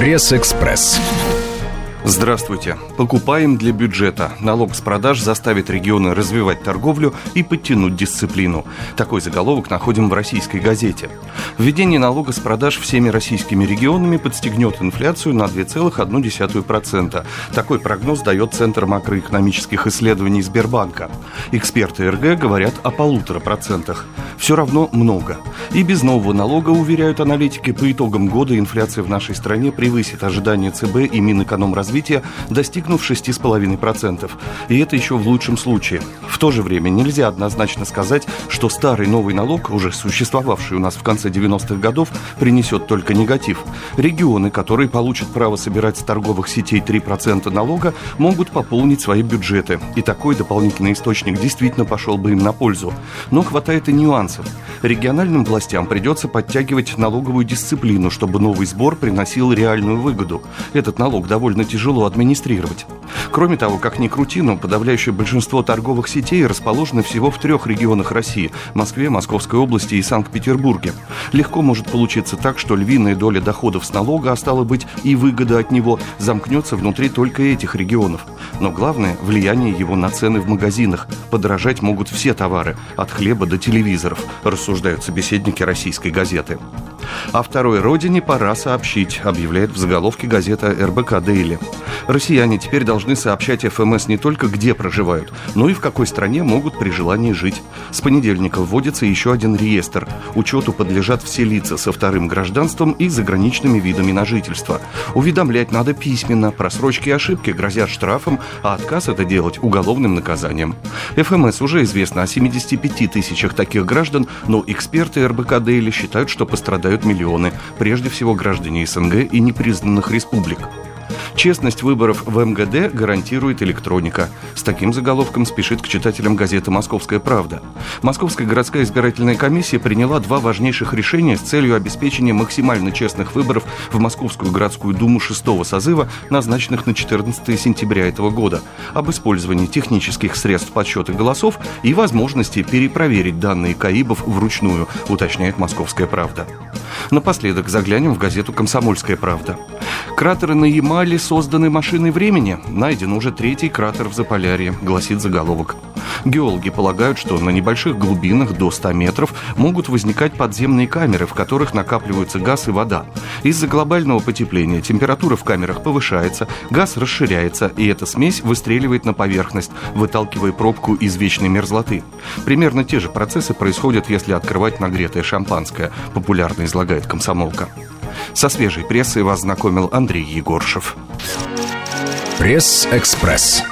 Пресс-экспресс. Здравствуйте. Покупаем для бюджета. Налог с продаж заставит регионы развивать торговлю и подтянуть дисциплину. Такой заголовок находим в российской газете. Введение налога с продаж всеми российскими регионами подстегнет инфляцию на 2,1%. Такой прогноз дает Центр макроэкономических исследований Сбербанка. Эксперты РГ говорят о полутора процентах. Все равно много. И без нового налога, уверяют аналитики, по итогам года инфляция в нашей стране превысит ожидания ЦБ и Минэкономразвития развития, достигнув 6,5%. И это еще в лучшем случае. В то же время нельзя однозначно сказать, что старый новый налог, уже существовавший у нас в конце 90-х годов, принесет только негатив. Регионы, которые получат право собирать с торговых сетей 3% налога, могут пополнить свои бюджеты. И такой дополнительный источник действительно пошел бы им на пользу. Но хватает и нюансов. Региональным властям придется подтягивать налоговую дисциплину, чтобы новый сбор приносил реальную выгоду. Этот налог довольно тяжелый тяжело администрировать. Кроме того, как ни крути, но подавляющее большинство торговых сетей расположены всего в трех регионах России – Москве, Московской области и Санкт-Петербурге. Легко может получиться так, что львиная доля доходов с налога, а стало быть и выгода от него, замкнется внутри только этих регионов. Но главное – влияние его на цены в магазинах. Подорожать могут все товары, от хлеба до телевизоров, рассуждают собеседники российской газеты. О второй родине пора сообщить, объявляет в заголовке газета РБК «Дейли». Россияне теперь должны сообщать ФМС не только где проживают, но и в какой стране могут при желании жить. С понедельника вводится еще один реестр. Учету подлежат все лица со вторым гражданством и заграничными видами на жительство. Уведомлять надо письменно, просрочки и ошибки грозят штрафом, а отказ это делать уголовным наказанием. ФМС уже известно о 75 тысячах таких граждан, но эксперты РБК Дейли считают, что пострадают миллионы, прежде всего граждане СНГ и непризнанных республик. Честность выборов в МГД гарантирует электроника. С таким заголовком спешит к читателям газеты «Московская правда». Московская городская избирательная комиссия приняла два важнейших решения с целью обеспечения максимально честных выборов в Московскую городскую думу шестого созыва, назначенных на 14 сентября этого года, об использовании технических средств подсчета голосов и возможности перепроверить данные КАИБов вручную, уточняет «Московская правда». Напоследок заглянем в газету «Комсомольская правда». Кратеры на Ямале созданы машиной времени. Найден уже третий кратер в Заполярье, гласит заголовок. Геологи полагают, что на небольших глубинах до 100 метров могут возникать подземные камеры, в которых накапливаются газ и вода. Из-за глобального потепления температура в камерах повышается, газ расширяется, и эта смесь выстреливает на поверхность, выталкивая пробку из вечной мерзлоты. Примерно те же процессы происходят, если открывать нагретое шампанское, популярно излагает комсомолка. Со свежей прессой вас знакомил Андрей Егоршев. Пресс-экспресс.